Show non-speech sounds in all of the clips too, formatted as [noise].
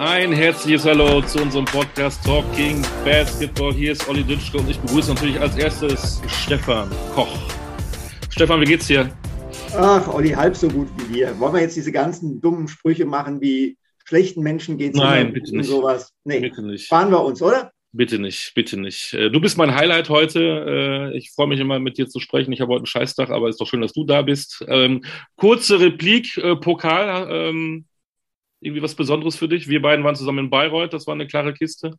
Ein herzliches Hallo zu unserem Podcast Talking Basketball. Hier ist Olli Dütschke und ich begrüße natürlich als erstes Stefan Koch. Stefan, wie geht's dir? Ach, Olli, halb so gut wie dir. Wollen wir jetzt diese ganzen dummen Sprüche machen, wie schlechten Menschen geht's Nein, bitte nicht. sowas? Nee, bitte nicht. Fahren wir uns, oder? Bitte nicht, bitte nicht. Äh, du bist mein Highlight heute. Äh, ich freue mich immer, mit dir zu sprechen. Ich habe heute einen Scheißtag, aber es ist doch schön, dass du da bist. Ähm, kurze Replik, äh, Pokal. Ähm, irgendwie was Besonderes für dich? Wir beiden waren zusammen in Bayreuth, das war eine klare Kiste.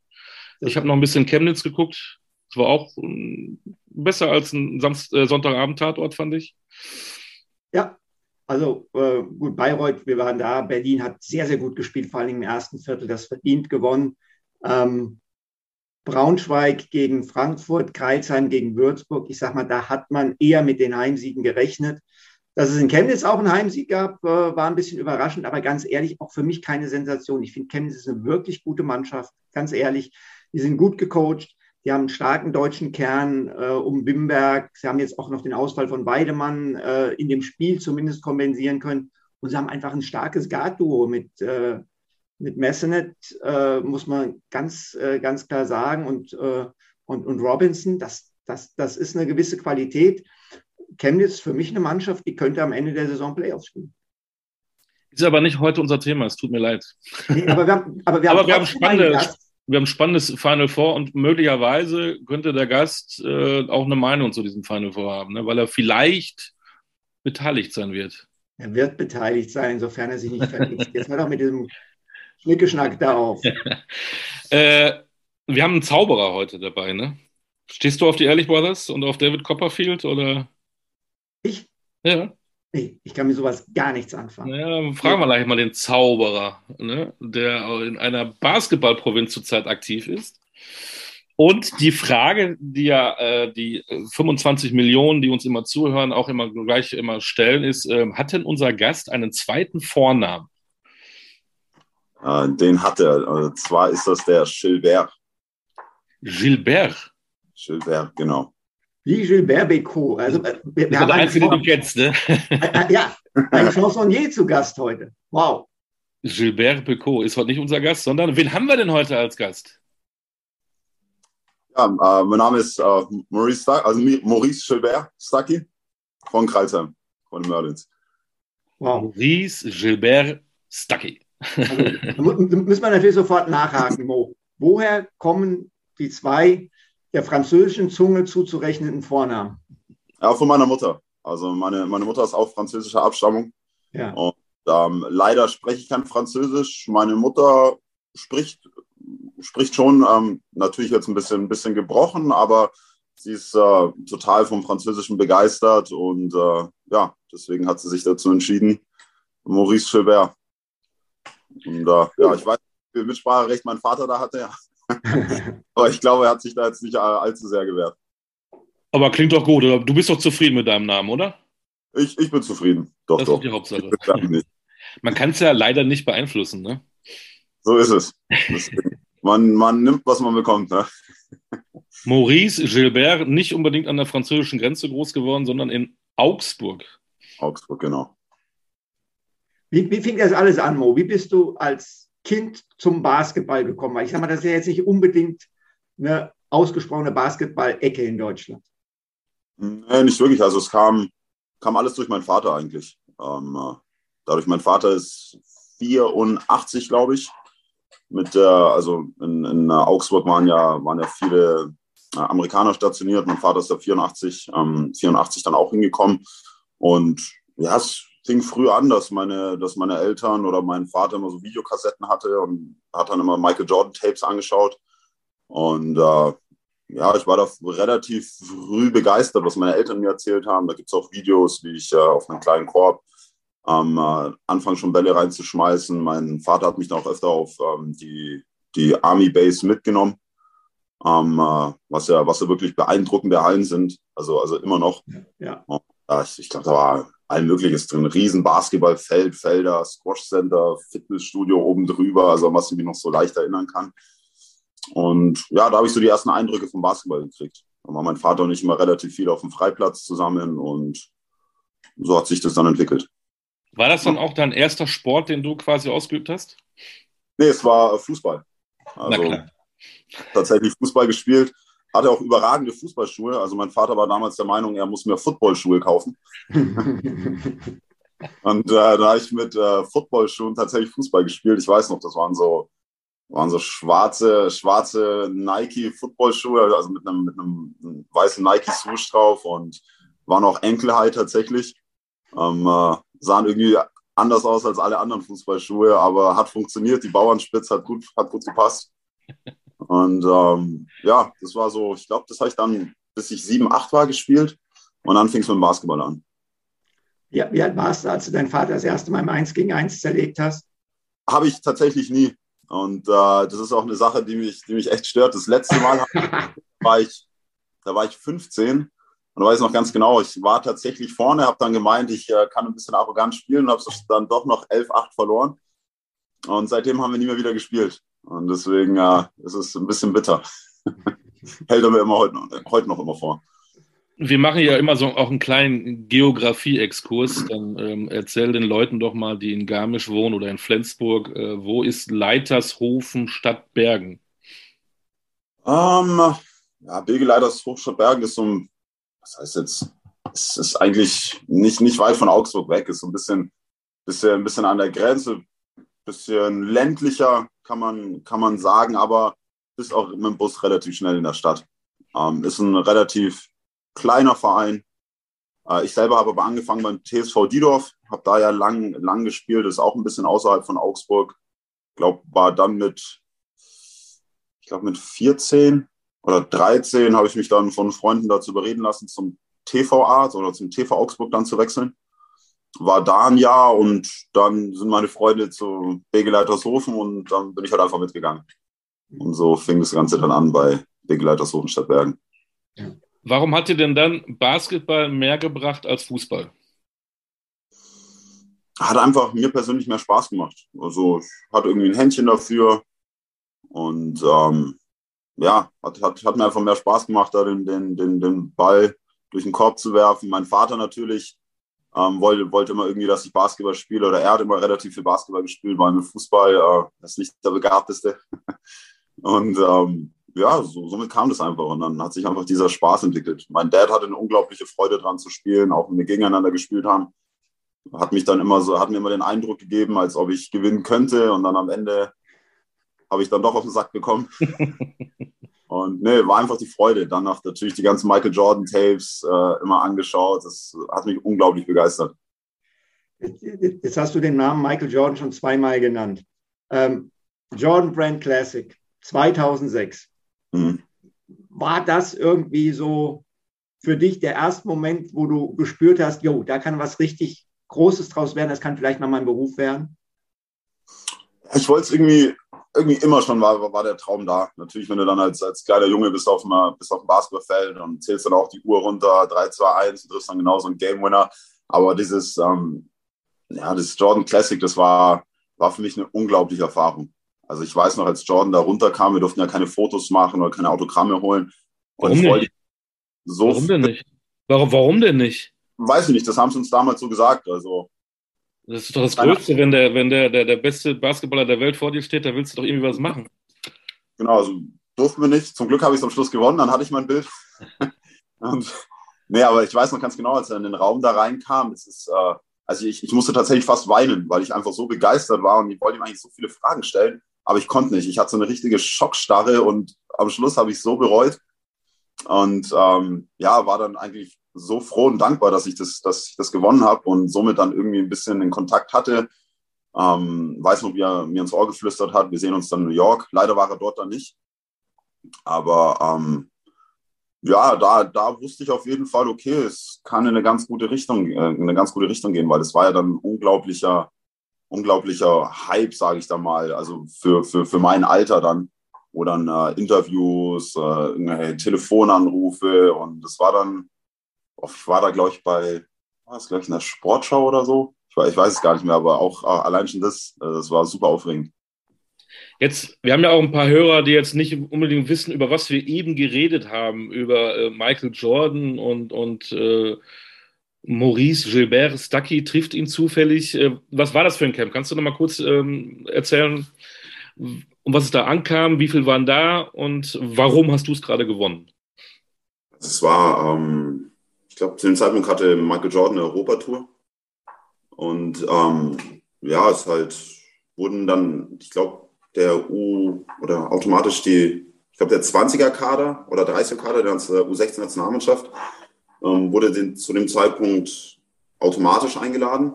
Ich habe noch ein bisschen Chemnitz geguckt. Das war auch um, besser als ein Samst äh, Sonntagabend-Tatort, fand ich. Ja, also äh, gut, Bayreuth, wir waren da. Berlin hat sehr, sehr gut gespielt, vor allem im ersten Viertel, das verdient gewonnen. Ähm, Braunschweig gegen Frankfurt, Kreilsheim gegen Würzburg. Ich sag mal, da hat man eher mit den Heimsiegen gerechnet. Dass es in Chemnitz auch einen Heimsieg gab, äh, war ein bisschen überraschend, aber ganz ehrlich, auch für mich keine Sensation. Ich finde, Chemnitz ist eine wirklich gute Mannschaft, ganz ehrlich. Die sind gut gecoacht, die haben einen starken deutschen Kern äh, um Wimberg. Sie haben jetzt auch noch den Ausfall von Weidemann äh, in dem Spiel zumindest kompensieren können. Und sie haben einfach ein starkes Guard-Duo mit, äh, mit Messenet, äh, muss man ganz, äh, ganz klar sagen. Und, und, und Robinson, das, das, das ist eine gewisse Qualität. Chemnitz für mich eine Mannschaft, die könnte am Ende der Saison Playoffs spielen. Ist aber nicht heute unser Thema, es tut mir leid. Nee, aber wir haben, [laughs] aber wir aber haben, wir haben spannende, wir haben spannendes Final Four und möglicherweise könnte der Gast äh, auch eine Meinung zu diesem Final Four haben, ne? weil er vielleicht beteiligt sein wird. Er wird beteiligt sein, sofern er sich nicht vergisst. Jetzt hör doch mit diesem Schnickeschnack da auf. [laughs] äh, wir haben einen Zauberer heute dabei, ne? Stehst du auf die Ehrlich Brothers und auf David Copperfield oder? Ich? Ja. Nee, ich kann mir sowas gar nichts anfangen. Ja, fragen wir gleich mal den Zauberer, ne, der in einer Basketballprovinz zurzeit aktiv ist. Und die Frage, die ja äh, die 25 Millionen, die uns immer zuhören, auch immer gleich immer stellen, ist: äh, Hat denn unser Gast einen zweiten Vornamen? Äh, den hat er. Und zwar ist das der Gilbert. Gilbert? Gilbert, genau. Wie Gilbert Bécaud. Also, wir, wir das haben der einzige, den du kennst, ne? ja, ein Chansonnier zu Gast heute. Wow. Gilbert Bécaud ist heute nicht unser Gast, sondern wen haben wir denn heute als Gast? Ja, äh, mein Name ist äh, Maurice, Stuck, also Maurice Gilbert Stucky von Kreilsheim, von Merlins. Wow. Maurice Gilbert Stucky. Also, müssen wir natürlich sofort nachhaken, Mo. Woher kommen die zwei der französischen Zunge zuzurechnenden Vornamen? Ja, von meiner Mutter. Also meine, meine Mutter ist auch französischer Abstammung. Ja. Und ähm, leider spreche ich kein Französisch. Meine Mutter spricht, spricht schon, ähm, natürlich jetzt ein bisschen, ein bisschen gebrochen, aber sie ist äh, total vom Französischen begeistert und äh, ja, deswegen hat sie sich dazu entschieden, Maurice Gilbert. Und äh, ja, ich weiß, wie viel Mitspracherecht mein Vater da hatte. [laughs] Aber ich glaube, er hat sich da jetzt nicht allzu sehr gewehrt. Aber klingt doch gut, oder? Du bist doch zufrieden mit deinem Namen, oder? Ich, ich bin zufrieden. Doch, das doch. ist die Hauptsache. [laughs] Man kann es ja leider nicht beeinflussen, ne? So ist es. man, man nimmt, was man bekommt, ne? [laughs] Maurice Gilbert, nicht unbedingt an der französischen Grenze groß geworden, sondern in Augsburg. Augsburg, genau. Wie, wie fing das alles an, Mo? Wie bist du als Kind zum Basketball gekommen war. Ich sage mal, das ist ja jetzt nicht unbedingt eine ausgesprochene Basketball-Ecke in Deutschland. Nee, nicht wirklich. Also es kam, kam alles durch meinen Vater eigentlich. Ähm, äh, dadurch, mein Vater ist 84, glaube ich. Mit der, also in, in Augsburg waren ja, waren ja viele äh, Amerikaner stationiert. Mein Vater ist da 84, ähm, 84 dann auch hingekommen. Und ja, es fing früh an, dass meine, dass meine Eltern oder mein Vater immer so Videokassetten hatte und hat dann immer Michael Jordan Tapes angeschaut. Und äh, ja, ich war da relativ früh begeistert, was meine Eltern mir erzählt haben. Da gibt es auch Videos, wie ich äh, auf einem kleinen Korb am äh, Anfang schon Bälle reinzuschmeißen. Mein Vater hat mich dann auch öfter auf ähm, die, die Army Base mitgenommen, ähm, äh, was, ja, was ja wirklich beeindruckende Hallen sind. Also, also immer noch. Ja. Und, ich, ich glaube, da war all Mögliches drin. Riesen Basketballfeld, Felder, Squash Center, Fitnessstudio oben drüber, also was ich mich noch so leicht erinnern kann. Und ja, da habe ich so die ersten Eindrücke vom Basketball gekriegt. Da war mein Vater und ich immer relativ viel auf dem Freiplatz zusammen und so hat sich das dann entwickelt. War das dann auch dein erster Sport, den du quasi ausgeübt hast? Nee, es war Fußball. Also tatsächlich Fußball gespielt. Hatte auch überragende Fußballschuhe. Also mein Vater war damals der Meinung, er muss mir Footballschuhe kaufen. [laughs] Und äh, da habe ich mit äh, Footballschuhen tatsächlich Fußball gespielt. Ich weiß noch, das waren so, waren so schwarze, schwarze Nike Footballschuhe, also mit einem, mit einem weißen Nike Swoosh drauf und waren auch Enkelhigh tatsächlich. Ähm, äh, sahen irgendwie anders aus als alle anderen Fußballschuhe, aber hat funktioniert. Die Bauernspitz hat gut, hat gut gepasst. Und ähm, ja, das war so, ich glaube, das habe ich dann, bis ich sieben, acht war, gespielt. Und dann fing es mit dem Basketball an. Ja, wie alt warst du, als du deinen Vater das erste Mal im 1 gegen 1 zerlegt hast? Habe ich tatsächlich nie. Und äh, das ist auch eine Sache, die mich, die mich echt stört. Das letzte Mal [laughs] war ich, da war ich 15 und da weiß ich noch ganz genau, ich war tatsächlich vorne, habe dann gemeint, ich äh, kann ein bisschen arrogant spielen und habe es dann doch noch 11-8 verloren. Und seitdem haben wir nie mehr wieder gespielt. Und deswegen äh, ist es ein bisschen bitter. [laughs] Hält er mir immer heute, heute noch immer vor. Wir machen ja immer so auch einen kleinen Geografie-Exkurs. Dann ähm, erzähl den Leuten doch mal, die in Garmisch wohnen oder in Flensburg, äh, wo ist Leitershofen Stadt Bergen? Ähm, ja, Bilge Leitershofen Stadt Bergen ist so ein was heißt jetzt, es ist eigentlich nicht, nicht weit von Augsburg weg, ist so ein bisschen, bisschen, ein bisschen an der Grenze, bisschen ländlicher, kann man, kann man sagen, aber ist auch mit dem Bus relativ schnell in der Stadt. Ähm, ist ein relativ kleiner Verein. Äh, ich selber habe aber angefangen beim TSV Diedorf, habe da ja lang, lang gespielt, ist auch ein bisschen außerhalb von Augsburg. Ich glaube, war dann mit, ich glaube, mit 14 oder 13 habe ich mich dann von Freunden dazu überreden lassen, zum TVA oder zum TV Augsburg dann zu wechseln. War da ein Jahr und dann sind meine Freunde zu Begeleitershofen und dann bin ich halt einfach mitgegangen. Und so fing das Ganze dann an bei Begeleitershofen statt Bergen. Warum hat dir denn dann Basketball mehr gebracht als Fußball? Hat einfach mir persönlich mehr Spaß gemacht. Also ich hatte irgendwie ein Händchen dafür und ähm, ja, hat, hat, hat mir einfach mehr Spaß gemacht, da den, den, den, den Ball durch den Korb zu werfen. Mein Vater natürlich ähm, wollte, wollte immer irgendwie, dass ich Basketball spiele oder er hat immer relativ viel Basketball gespielt, weil mit Fußball äh, das nicht der Begabteste. [laughs] Und ähm, ja, so, somit kam das einfach und dann hat sich einfach dieser Spaß entwickelt. Mein Dad hatte eine unglaubliche Freude dran zu spielen, auch wenn wir gegeneinander gespielt haben. Hat mich dann immer so, hat mir immer den Eindruck gegeben, als ob ich gewinnen könnte und dann am Ende habe ich dann doch auf den Sack bekommen. [laughs] Und nee, war einfach die Freude. Dann noch natürlich die ganzen Michael Jordan Tapes äh, immer angeschaut. Das hat mich unglaublich begeistert. Jetzt hast du den Namen Michael Jordan schon zweimal genannt. Ähm, Jordan Brand Classic 2006. Mhm. War das irgendwie so für dich der erste Moment, wo du gespürt hast, jo, da kann was richtig Großes draus werden, das kann vielleicht mal mein Beruf werden? Ich wollte es irgendwie irgendwie immer schon war, war der Traum da. Natürlich, wenn du dann als, als kleiner Junge bist auf, dem, bist auf dem Basketballfeld und zählst dann auch die Uhr runter, 3, 2, 1 und triffst dann genauso einen Game Winner. Aber dieses, ähm, ja, das Jordan Classic, das war, war für mich eine unglaubliche Erfahrung. Also ich weiß noch, als Jordan da runterkam, wir durften ja keine Fotos machen oder keine Autogramme holen. Und warum nicht? So warum denn nicht? Warum, warum denn nicht? Weiß ich nicht, das haben sie uns damals so gesagt. Also das ist doch das Größte, wenn der, wenn der, der, der beste Basketballer der Welt vor dir steht, da willst du doch irgendwie was machen. Genau, also durften wir nicht. Zum Glück habe ich es am Schluss gewonnen, dann hatte ich mein Bild. [laughs] Und, nee, aber ich weiß noch ganz genau, als er in den Raum da reinkam, es ist, äh, also ich, ich musste tatsächlich fast weinen, weil ich einfach so begeistert war und ich wollte ihm eigentlich so viele Fragen stellen, aber ich konnte nicht. Ich hatte so eine richtige Schockstarre und am Schluss habe ich es so bereut. Und ähm, ja, war dann eigentlich so froh und dankbar, dass ich das, dass ich das gewonnen habe und somit dann irgendwie ein bisschen den Kontakt hatte. Ähm, weiß noch, wie er mir ins Ohr geflüstert hat. Wir sehen uns dann in New York. Leider war er dort dann nicht. Aber ähm, ja, da, da wusste ich auf jeden Fall, okay, es kann in eine ganz gute Richtung, äh, in eine ganz gute Richtung gehen, weil es war ja dann unglaublicher, unglaublicher Hype, sage ich da mal, also für, für, für mein Alter dann, wo dann äh, Interviews, äh, Telefonanrufe und das war dann, ich war da, glaube ich, bei, war das, glaube ich, in der Sportschau oder so. Ich, ich weiß es gar nicht mehr, aber auch äh, allein schon das, äh, das war super aufregend. Jetzt, wir haben ja auch ein paar Hörer, die jetzt nicht unbedingt wissen, über was wir eben geredet haben, über äh, Michael Jordan und, und äh, Maurice Gilbert Stucky trifft ihn zufällig. Äh, was war das für ein Camp? Kannst du noch mal kurz ähm, erzählen, um was es da ankam, wie viel waren da und warum hast du es gerade gewonnen? Es war, ähm, glaube, zu dem Zeitpunkt hatte Michael Jordan eine Europatour. Und ähm, ja, es halt wurden dann, ich glaube, der U oder automatisch die, ich glaube, der 20er-Kader oder 30er-Kader der U16-Nationalmannschaft ähm, wurde den, zu dem Zeitpunkt automatisch eingeladen.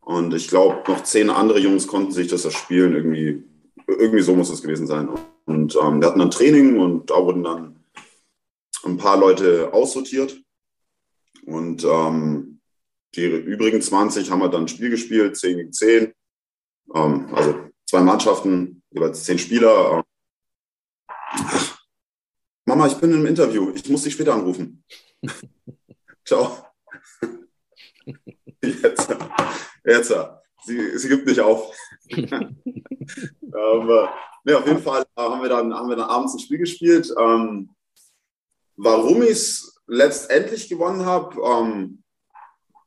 Und ich glaube, noch zehn andere Jungs konnten sich das erspielen. Irgendwie, irgendwie so muss es gewesen sein. Und ähm, wir hatten dann Training und da wurden dann ein paar Leute aussortiert. Und ähm, die übrigen 20 haben wir dann ein Spiel gespielt, 10 gegen 10. Ähm, also zwei Mannschaften, jeweils 10 Spieler. Mama, ich bin im Interview. Ich muss dich später anrufen. [laughs] Ciao. [laughs] Jetzt, jetzt. Sie, sie gibt nicht auf. [laughs] ähm, nee, auf jeden Fall haben wir, dann, haben wir dann abends ein Spiel gespielt. Ähm, warum ich es letztendlich gewonnen habe, ähm,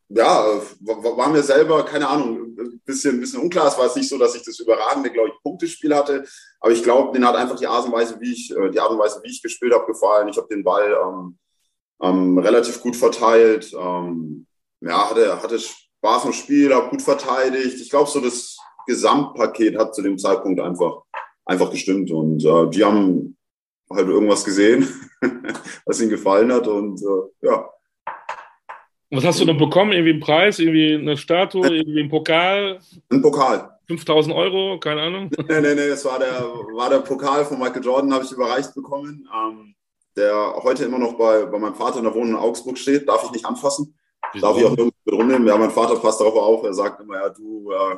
ja, war mir selber, keine Ahnung, ein bisschen, bisschen unklar. Es war jetzt nicht so, dass ich das überragende, glaube ich, Punktespiel hatte. Aber ich glaube, den hat einfach die Art und Weise, wie ich, äh, die Art und Weise, wie ich gespielt habe, gefallen. Ich habe den Ball ähm, ähm, relativ gut verteilt. Ähm, ja, hatte, hatte Spaß im Spiel, habe gut verteidigt. Ich glaube, so das Gesamtpaket hat zu dem Zeitpunkt einfach, einfach gestimmt. Und äh, die haben halt irgendwas gesehen, [laughs] was ihnen gefallen hat. Und äh, ja. Was hast du denn bekommen? Irgendwie einen Preis, irgendwie eine Statue, irgendwie ein Pokal? Ein Pokal. 5000 Euro, keine Ahnung. Nee, nee, nee, das war der, war der Pokal von Michael Jordan, habe ich überreicht bekommen. Ähm, der heute immer noch bei, bei meinem Vater in der Wohnung in Augsburg steht. Darf ich nicht anfassen. Wieso? Darf ich auch nirgends mit rumnehmen. Ja, mein Vater passt darauf auf. Er sagt immer, ja, du äh,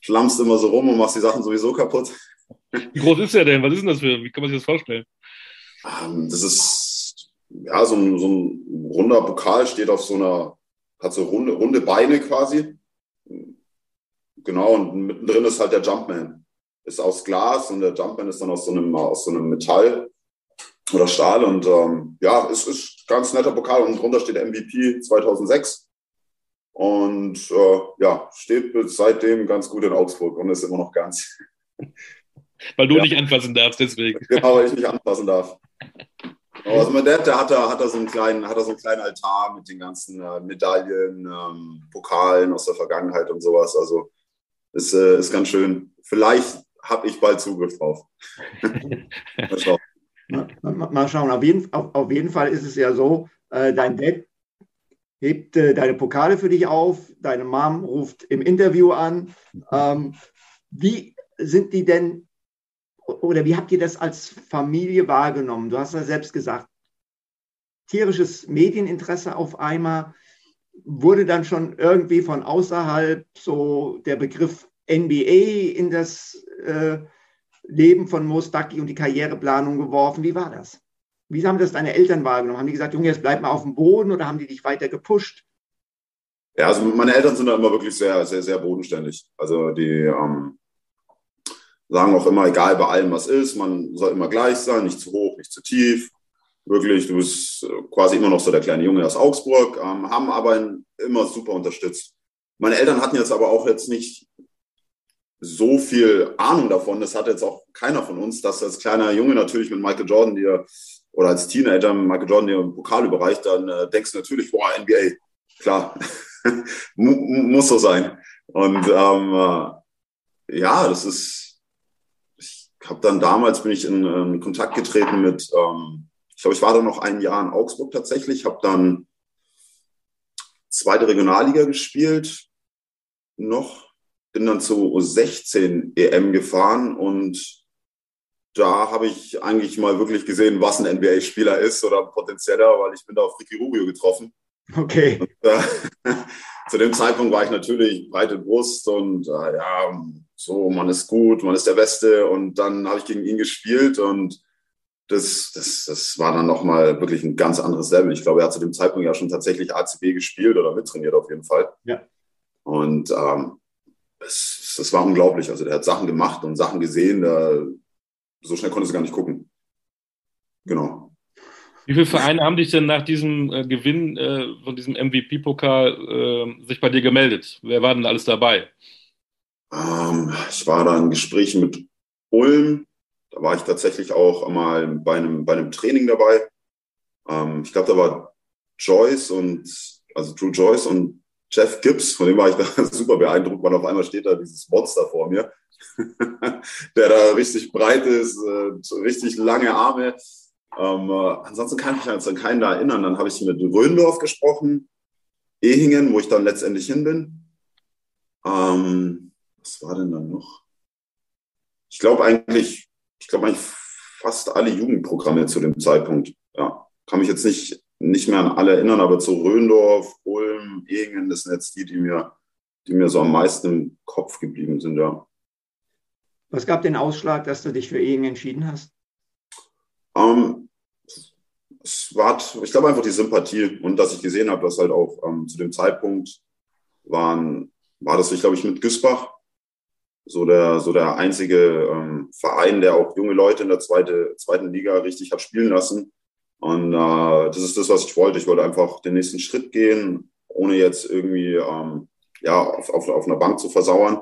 schlammst immer so rum und machst die Sachen sowieso kaputt. Wie groß ist der denn? Was ist denn das für? Wie kann man sich das vorstellen? Ähm, das ist ja so ein, so ein runder Pokal, steht auf so einer, hat so runde, runde Beine quasi. Genau, und mittendrin ist halt der Jumpman. Ist aus Glas und der Jumpman ist dann aus so einem, aus so einem Metall oder Stahl. Und ähm, ja, es ist ganz netter Pokal und drunter steht MVP 2006. Und äh, ja, steht seitdem ganz gut in Augsburg und ist immer noch ganz. Weil du ja. nicht anfassen darfst, deswegen. Genau, weil ich nicht anfassen darf. Also mein Dad, der hat da, hat da so einen kleinen, hat da so einen kleinen Altar mit den ganzen äh, Medaillen, ähm, Pokalen aus der Vergangenheit und sowas. Also ist, äh, ist ganz schön. Vielleicht habe ich bald Zugriff drauf. [laughs] mal, schauen. Mal, mal schauen. Auf jeden, auf, auf jeden Fall ist es ja so, äh, dein Dad hebt äh, deine Pokale für dich auf, deine Mom ruft im Interview an. Ähm, wie sind die denn oder wie habt ihr das als Familie wahrgenommen? Du hast ja selbst gesagt, tierisches Medieninteresse auf einmal wurde dann schon irgendwie von außerhalb so der Begriff NBA in das äh, Leben von Mostaki und die Karriereplanung geworfen. Wie war das? Wie haben das deine Eltern wahrgenommen? Haben die gesagt, Junge, jetzt bleib mal auf dem Boden oder haben die dich weiter gepusht? Ja, also meine Eltern sind da immer wirklich sehr, sehr, sehr bodenständig. Also die, ähm, sagen auch immer, egal bei allem, was ist, man soll immer gleich sein, nicht zu hoch, nicht zu tief. Wirklich, du bist quasi immer noch so der kleine Junge aus Augsburg, ähm, haben aber immer super unterstützt. Meine Eltern hatten jetzt aber auch jetzt nicht so viel Ahnung davon. Das hat jetzt auch keiner von uns, dass als kleiner Junge natürlich mit Michael Jordan dir oder als Teenager mit Michael Jordan dir einen Pokal überreicht, dann äh, denkst du natürlich, boah, NBA, klar, [laughs] muss so sein. Und ähm, äh, ja, das ist, habe dann damals bin ich in, in Kontakt getreten mit, ähm, ich glaube, ich war da noch ein Jahr in Augsburg tatsächlich, habe dann zweite Regionalliga gespielt, noch, bin dann zu U16 EM gefahren und da habe ich eigentlich mal wirklich gesehen, was ein NBA-Spieler ist oder potenzieller, weil ich bin da auf Ricky Rubio getroffen. Okay. Und, äh, [laughs] zu dem Zeitpunkt war ich natürlich breite Brust und äh, ja, so, man ist gut, man ist der Beste. Und dann habe ich gegen ihn gespielt und das, das, das war dann nochmal wirklich ein ganz anderes Level. Ich glaube, er hat zu dem Zeitpunkt ja schon tatsächlich ACB gespielt oder mittrainiert auf jeden Fall. Ja. Und ähm, es, das war unglaublich. Also der hat Sachen gemacht und Sachen gesehen, da, so schnell konntest du gar nicht gucken. Genau. Wie viele Vereine haben dich denn nach diesem äh, Gewinn äh, von diesem MVP-Pokal äh, sich bei dir gemeldet? Wer war denn alles dabei? Ähm, ich war da in Gesprächen mit Ulm. Da war ich tatsächlich auch mal bei einem, bei einem Training dabei. Ähm, ich glaube, da war Joyce und, also Drew Joyce und Jeff Gibbs, von dem war ich [laughs] da super beeindruckt, weil auf einmal steht da dieses Monster vor mir, [laughs] der da richtig breit ist, äh, richtig lange Arme. Ähm, äh, ansonsten kann ich mich an keinen da erinnern. Dann habe ich mit Röndorf gesprochen, Ehingen, wo ich dann letztendlich hin bin. Ähm, was war denn dann noch? Ich glaube eigentlich, ich glaube eigentlich fast alle Jugendprogramme zu dem Zeitpunkt. Ja, kann mich jetzt nicht, nicht mehr an alle erinnern, aber zu Röndorf, Ulm, Ehingen, das sind jetzt die, die mir, die mir so am meisten im Kopf geblieben sind, ja. Was gab den Ausschlag, dass du dich für Ehingen entschieden hast? Ähm, es war, ich glaube einfach die Sympathie und dass ich gesehen habe, dass halt auch ähm, zu dem Zeitpunkt waren, war das, ich glaube ich, mit Güsbach so der, so der einzige ähm, Verein, der auch junge Leute in der zweite, zweiten Liga richtig hat spielen lassen. Und äh, das ist das, was ich wollte. Ich wollte einfach den nächsten Schritt gehen, ohne jetzt irgendwie ähm, ja, auf, auf, auf einer Bank zu versauern,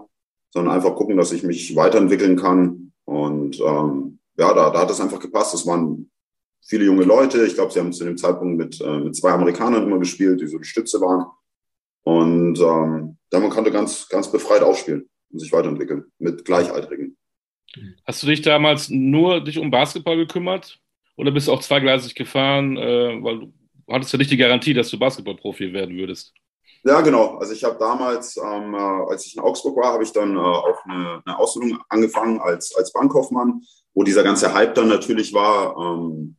sondern einfach gucken, dass ich mich weiterentwickeln kann. Und ähm, ja, da, da hat es einfach gepasst. Es waren viele junge Leute. Ich glaube, sie haben zu dem Zeitpunkt mit, äh, mit zwei Amerikanern immer gespielt, die so die Stütze waren. Und ähm, da man konnte ganz, ganz befreit aufspielen und sich weiterentwickeln mit Gleichaltrigen. Hast du dich damals nur dich um Basketball gekümmert oder bist du auch zweigleisig gefahren, äh, weil du hattest ja nicht die Garantie, dass du Basketballprofi werden würdest? Ja, genau. Also ich habe damals, ähm, äh, als ich in Augsburg war, habe ich dann äh, auch eine, eine, Ausbildung angefangen als, als Bankkaufmann, wo dieser ganze Hype dann natürlich war. Ähm,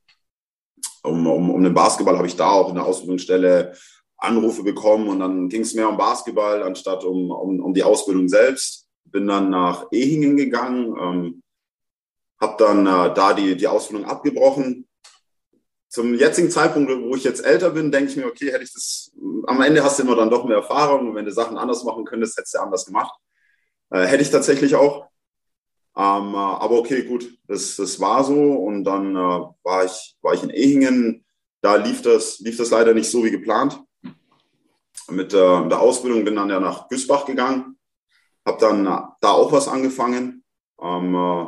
um, um, um den Basketball habe ich da auch in der Ausbildungsstelle Anrufe bekommen und dann ging es mehr um Basketball anstatt um, um, um die Ausbildung selbst. Bin dann nach Ehingen gegangen, ähm, habe dann äh, da die, die Ausbildung abgebrochen. Zum jetzigen Zeitpunkt, wo ich jetzt älter bin, denke ich mir, okay, hätte ich das, am Ende hast du immer dann doch mehr Erfahrung und wenn du Sachen anders machen könntest, hättest du anders gemacht. Äh, hätte ich tatsächlich auch. Ähm, äh, aber okay, gut, das, das war so und dann äh, war, ich, war ich in Ehingen. Da lief das, lief das leider nicht so wie geplant mit der, der Ausbildung, bin dann ja nach Güßbach gegangen, habe dann da auch was angefangen. Ähm, äh,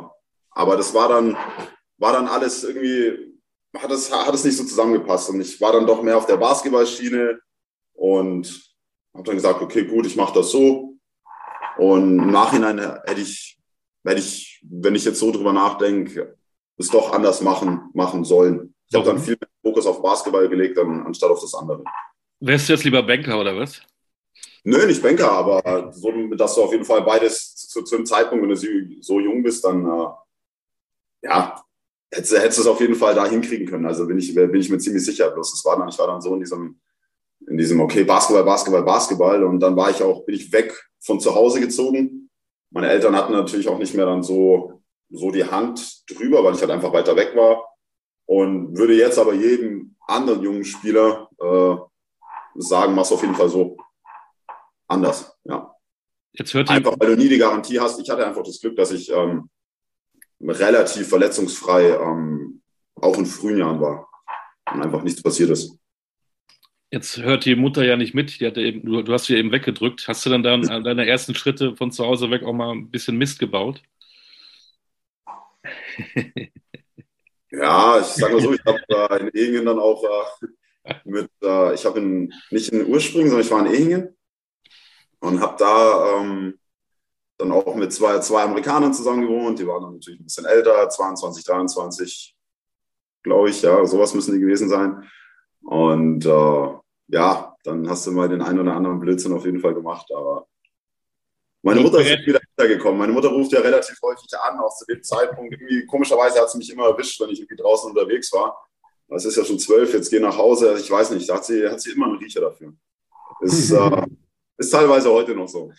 aber das war dann, war dann alles irgendwie, hat es, hat es nicht so zusammengepasst. Und ich war dann doch mehr auf der Basketballschiene und habe dann gesagt, okay, gut, ich mache das so. Und im Nachhinein hätte ich, hätte ich, wenn ich jetzt so drüber nachdenke, es doch anders machen, machen sollen. Ich habe dann viel mehr Fokus auf Basketball gelegt, anstatt auf das andere. Wärst du jetzt lieber Banker oder was? Nö, nicht Banker, aber so, dass du auf jeden Fall beides zu, zu einem Zeitpunkt, wenn du so jung bist, dann äh, ja, hättest, hättest du es auf jeden Fall da hinkriegen können. Also bin ich, bin ich mir ziemlich sicher. Bloß es war dann, ich war dann so in diesem, in diesem, okay, Basketball, Basketball, Basketball. Und dann war ich auch, bin ich weg von zu Hause gezogen. Meine Eltern hatten natürlich auch nicht mehr dann so, so die Hand drüber, weil ich halt einfach weiter weg war. Und würde jetzt aber jedem anderen jungen Spieler äh, sagen, mach's auf jeden Fall so anders. Ja. Jetzt hört einfach, weil du nie die Garantie hast. Ich hatte einfach das Glück, dass ich ähm, relativ verletzungsfrei ähm, auch in frühen Jahren war und einfach nichts passiert ist. Jetzt hört die Mutter ja nicht mit. Die hatte eben, du, du hast sie eben weggedrückt. Hast du dann, dann an [laughs] deine ersten Schritte von zu Hause weg auch mal ein bisschen Mist gebaut? [laughs] ja, ich sage mal so, ich habe äh, in Ehingen dann auch äh, mit, äh, ich habe nicht in Ursprung, sondern ich war in Ehingen und habe da ähm, dann auch mit zwei, zwei Amerikanern zusammen gewohnt. Die waren dann natürlich ein bisschen älter, 22, 23, glaube ich, ja, sowas müssen die gewesen sein. Und äh, ja, dann hast du mal den einen oder anderen Blödsinn auf jeden Fall gemacht, aber meine Mutter ist wieder hintergekommen. Meine Mutter ruft ja relativ häufig an, auch zu dem Zeitpunkt. Irgendwie, komischerweise hat sie mich immer erwischt, wenn ich irgendwie draußen unterwegs war es ist ja schon zwölf, jetzt geh nach Hause. Ich weiß nicht, da hat sie, hat sie immer einen Riecher dafür. Ist, [laughs] äh, ist teilweise heute noch so.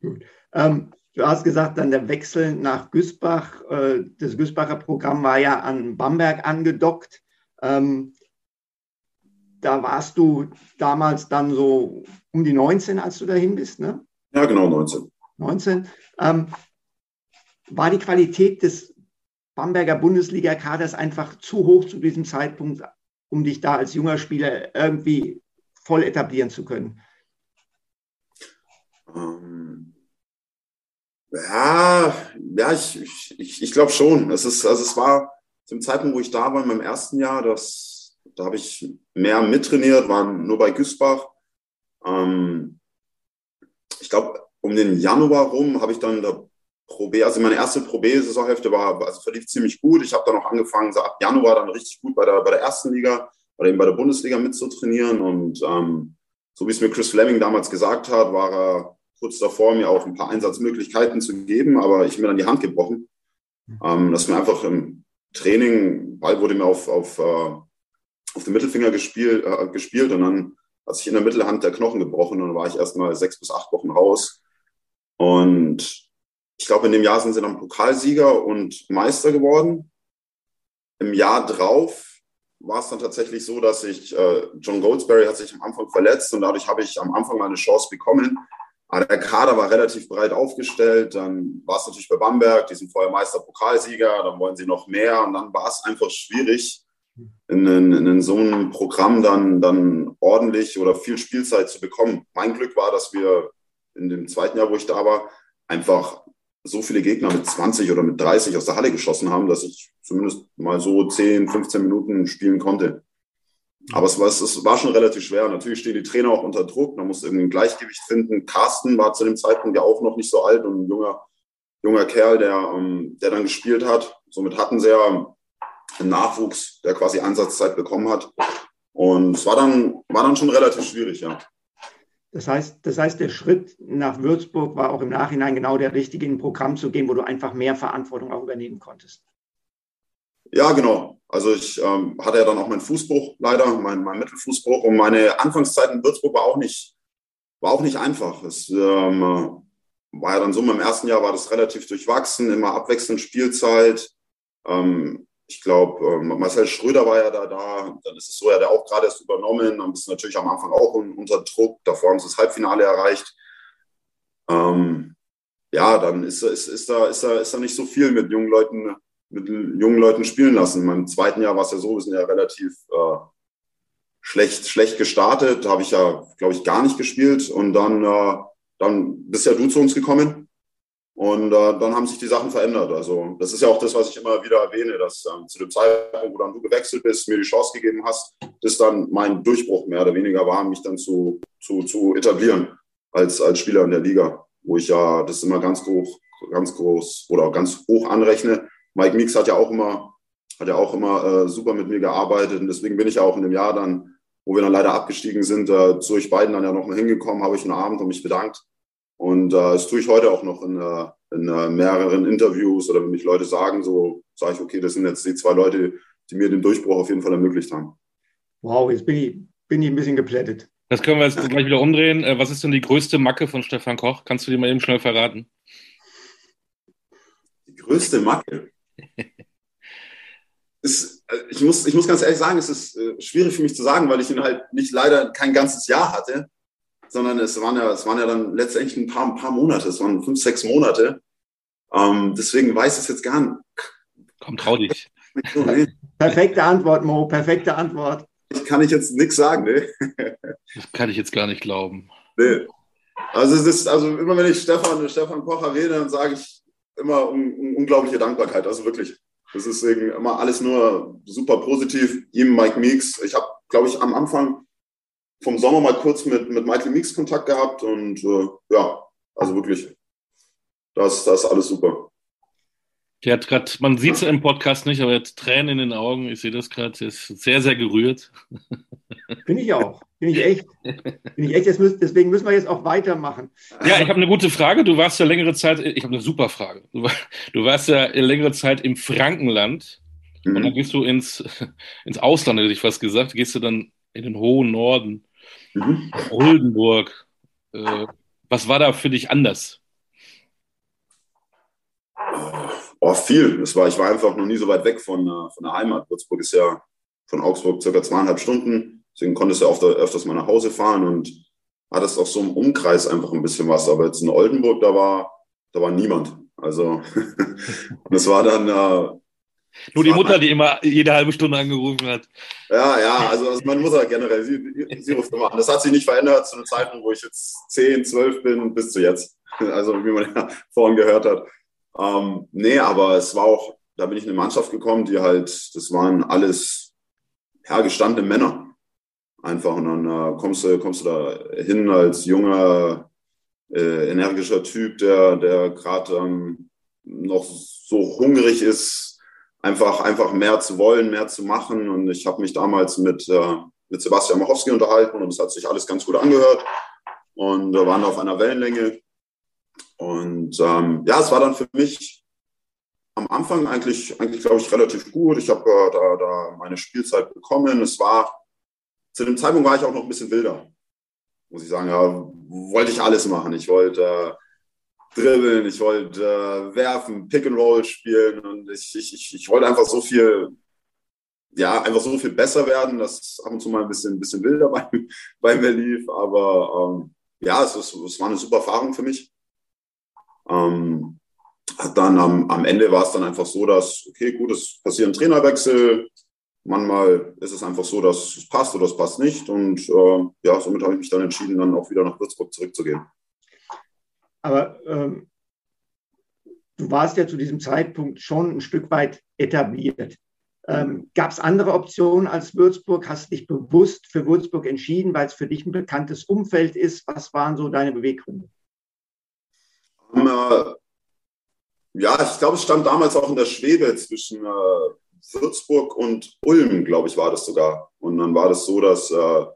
Gut. Ähm, du hast gesagt, dann der Wechsel nach Güßbach. Äh, das Güßbacher Programm war ja an Bamberg angedockt. Ähm, da warst du damals dann so um die 19, als du dahin bist, ne? Ja, genau, 19. 19. Ähm, war die Qualität des Bamberger Bundesliga-Kader ist einfach zu hoch zu diesem Zeitpunkt, um dich da als junger Spieler irgendwie voll etablieren zu können? Ähm, Ja, ja, ich, ich, ich glaube schon. Es ist, also es war zum Zeitpunkt, wo ich da war, in meinem ersten Jahr, das, da habe ich mehr mittrainiert, war nur bei Güßbach. Ähm, ich glaube, um den Januar rum habe ich dann der Pro B, also meine erste Pro B-Saisonhälfte war, also verlief ziemlich gut. Ich habe dann auch angefangen, so ab Januar dann richtig gut bei der, bei der ersten Liga oder eben bei der Bundesliga mitzutrainieren. Und ähm, so wie es mir Chris Fleming damals gesagt hat, war er kurz davor, mir auch ein paar Einsatzmöglichkeiten zu geben, aber ich mir dann die Hand gebrochen. Ähm, dass mir einfach im Training, Ball wurde mir auf, auf, äh, auf den Mittelfinger gespielt, äh, gespielt und dann hat sich in der Mittelhand der Knochen gebrochen und dann war ich erst mal sechs bis acht Wochen raus. Und ich glaube, in dem Jahr sind sie dann Pokalsieger und Meister geworden. Im Jahr drauf war es dann tatsächlich so, dass ich, äh, John Goldsberry hat sich am Anfang verletzt und dadurch habe ich am Anfang mal eine Chance bekommen. Aber der Kader war relativ breit aufgestellt. Dann war es natürlich bei Bamberg, die sind vorher Meister, Pokalsieger, dann wollen sie noch mehr und dann war es einfach schwierig, in, in, in, so einem Programm dann, dann ordentlich oder viel Spielzeit zu bekommen. Mein Glück war, dass wir in dem zweiten Jahr, wo ich da war, einfach so viele Gegner mit 20 oder mit 30 aus der Halle geschossen haben, dass ich zumindest mal so 10, 15 Minuten spielen konnte. Aber es war, es war schon relativ schwer. Natürlich stehen die Trainer auch unter Druck. Man muss irgendwie ein Gleichgewicht finden. Carsten war zu dem Zeitpunkt ja auch noch nicht so alt und ein junger, junger Kerl, der, ähm, der dann gespielt hat. Somit hatten sie ja einen Nachwuchs, der quasi Einsatzzeit bekommen hat. Und es war dann, war dann schon relativ schwierig, ja. Das heißt, das heißt, der Schritt nach Würzburg war auch im Nachhinein genau der richtige, in ein Programm zu gehen, wo du einfach mehr Verantwortung auch übernehmen konntest. Ja, genau. Also ich ähm, hatte ja dann auch meinen Fußbruch, leider, mein, mein Mittelfußbruch. Und meine Anfangszeit in Würzburg war auch nicht, war auch nicht einfach. Es ähm, war ja dann so, im ersten Jahr war das relativ durchwachsen, immer abwechselnd Spielzeit. Ähm, ich glaube, äh, Marcel Schröder war ja da, da. Dann ist es so, er hat ja auch gerade erst übernommen. Dann bist du natürlich am Anfang auch unter Druck. Davor haben sie das Halbfinale erreicht. Ähm, ja, dann ist, ist, ist, da, ist, da, ist da nicht so viel mit jungen Leuten, mit jungen Leuten spielen lassen. Meinem zweiten Jahr war es ja so, wir sind ja relativ äh, schlecht, schlecht gestartet. Da habe ich ja, glaube ich, gar nicht gespielt. Und dann, äh, dann bist ja du zu uns gekommen. Und äh, dann haben sich die Sachen verändert. Also das ist ja auch das, was ich immer wieder erwähne, dass ähm, zu dem Zeitpunkt, wo dann du gewechselt bist, mir die Chance gegeben hast, das dann mein Durchbruch mehr oder weniger war, mich dann zu, zu, zu etablieren als, als Spieler in der Liga, wo ich ja das immer ganz hoch, ganz groß oder ganz hoch anrechne. Mike Meeks hat ja auch immer, hat ja auch immer äh, super mit mir gearbeitet und deswegen bin ich ja auch in dem Jahr dann, wo wir dann leider abgestiegen sind, äh, zu euch beiden dann ja noch mal hingekommen, habe ich einen Abend und mich bedankt und äh, das tue ich heute auch noch in, äh, in äh, mehreren Interviews oder wenn mich Leute sagen, so sage ich, okay, das sind jetzt die zwei Leute, die mir den Durchbruch auf jeden Fall ermöglicht haben. Wow, jetzt bin ich, bin ich ein bisschen geplättet. Das können wir jetzt gleich wieder umdrehen. Äh, was ist denn die größte Macke von Stefan Koch? Kannst du dir mal eben schnell verraten? Die größte Macke? [laughs] ist, ich, muss, ich muss ganz ehrlich sagen, es ist schwierig für mich zu sagen, weil ich ihn halt nicht leider kein ganzes Jahr hatte sondern es waren ja, es waren ja dann letztendlich ein paar, ein paar Monate, es waren fünf, sechs Monate. Ähm, deswegen weiß ich es jetzt gar nicht. Komm, trau dich. Perfekte Antwort, Mo, perfekte Antwort. Ich kann ich jetzt nichts sagen, ne? Das kann ich jetzt gar nicht glauben. Nee. Also es ist, also immer wenn ich Stefan, Stefan Kocher rede, dann sage ich immer um, um unglaubliche Dankbarkeit. Also wirklich. Das ist immer alles nur super positiv. Ihm, Mike Meeks. Ich habe, glaube ich, am Anfang vom Sommer mal kurz mit, mit Michael Meeks Kontakt gehabt und äh, ja, also wirklich, das, das ist alles super. Die hat gerade, man sieht es im Podcast nicht, aber er hat Tränen in den Augen. Ich sehe das gerade, ist sehr, sehr gerührt. Bin ich auch. Bin ich [laughs] echt. Bin ich echt. deswegen müssen wir jetzt auch weitermachen. Ja, ich habe eine gute Frage. Du warst ja längere Zeit, ich habe eine super Frage. Du, du warst ja längere Zeit im Frankenland mhm. und dann gehst du ins, [laughs] ins Ausland, hätte ich fast gesagt. Gehst du dann in den hohen Norden, mhm. Oldenburg. Äh, was war da für dich anders? Oh, viel. Es war, ich war einfach noch nie so weit weg von, äh, von der Heimat. Würzburg ist ja von Augsburg circa zweieinhalb Stunden. Deswegen konntest du ja öfters mal nach Hause fahren und hattest auch so im Umkreis einfach ein bisschen was. Aber jetzt in Oldenburg, da war, da war niemand. Also [laughs] das war dann, äh, nur die Mutter, die immer jede halbe Stunde angerufen hat. Ja, ja, also, also meine Mutter generell, sie, sie ruft immer an. Das hat sich nicht verändert zu einer Zeit, wo ich jetzt 10, 12 bin, bis zu jetzt. Also wie man ja vorhin gehört hat. Ähm, nee, aber es war auch, da bin ich in eine Mannschaft gekommen, die halt, das waren alles ja, gestandene Männer. Einfach. Und dann äh, kommst, du, kommst du da hin als junger, äh, energischer Typ, der, der gerade ähm, noch so hungrig ist, einfach, einfach mehr zu wollen, mehr zu machen. Und ich habe mich damals mit, äh, mit Sebastian Machowski unterhalten und es hat sich alles ganz gut angehört. Und äh, waren auf einer Wellenlänge. Und ähm, ja, es war dann für mich am Anfang eigentlich, eigentlich glaube ich, relativ gut. Ich habe äh, da, da meine Spielzeit bekommen. Es war, zu dem Zeitpunkt war ich auch noch ein bisschen wilder, muss ich sagen. Ja, wollte ich alles machen. Ich wollte äh, dribbeln, ich wollte äh, werfen, Pick and Roll spielen und ich, ich, ich, ich wollte einfach so viel, ja, einfach so viel besser werden, dass ab und zu mal ein bisschen, ein bisschen wilder [laughs] bei, bei mir lief. Aber ähm, ja, es, es, es war eine super Erfahrung für mich. Ähm, dann am, am Ende war es dann einfach so, dass, okay, gut, es passieren Trainerwechsel. Manchmal ist es einfach so, dass es passt oder es passt nicht. Und äh, ja, somit habe ich mich dann entschieden, dann auch wieder nach Würzburg zurückzugehen. Aber ähm, du warst ja zu diesem Zeitpunkt schon ein Stück weit etabliert. Ähm, Gab es andere Optionen als Würzburg? Hast du dich bewusst für Würzburg entschieden, weil es für dich ein bekanntes Umfeld ist? Was waren so deine Beweggründe? Um, äh, ja, ich glaube, es stand damals auch in der Schwebe zwischen äh, Würzburg und Ulm, glaube ich, war das sogar. Und dann war das so, dass äh,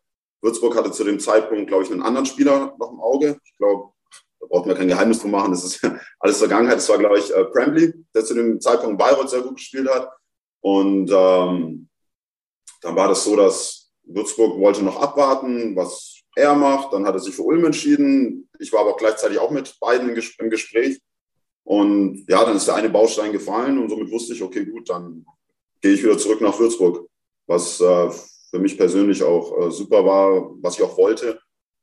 Würzburg hatte zu dem Zeitpunkt, glaube ich, einen anderen Spieler noch im Auge. Ich glaube, da braucht man kein Geheimnis drum machen. Das ist alles Vergangenheit. Das war, glaube ich, äh, Prambly, der zu dem Zeitpunkt Bayreuth sehr gut gespielt hat. Und ähm, dann war das so, dass Würzburg wollte noch abwarten, was er macht. Dann hat er sich für Ulm entschieden. Ich war aber gleichzeitig auch mit beiden im Gespräch. Und ja, dann ist der eine Baustein gefallen und somit wusste ich, okay, gut, dann gehe ich wieder zurück nach Würzburg, was äh, für mich persönlich auch äh, super war, was ich auch wollte,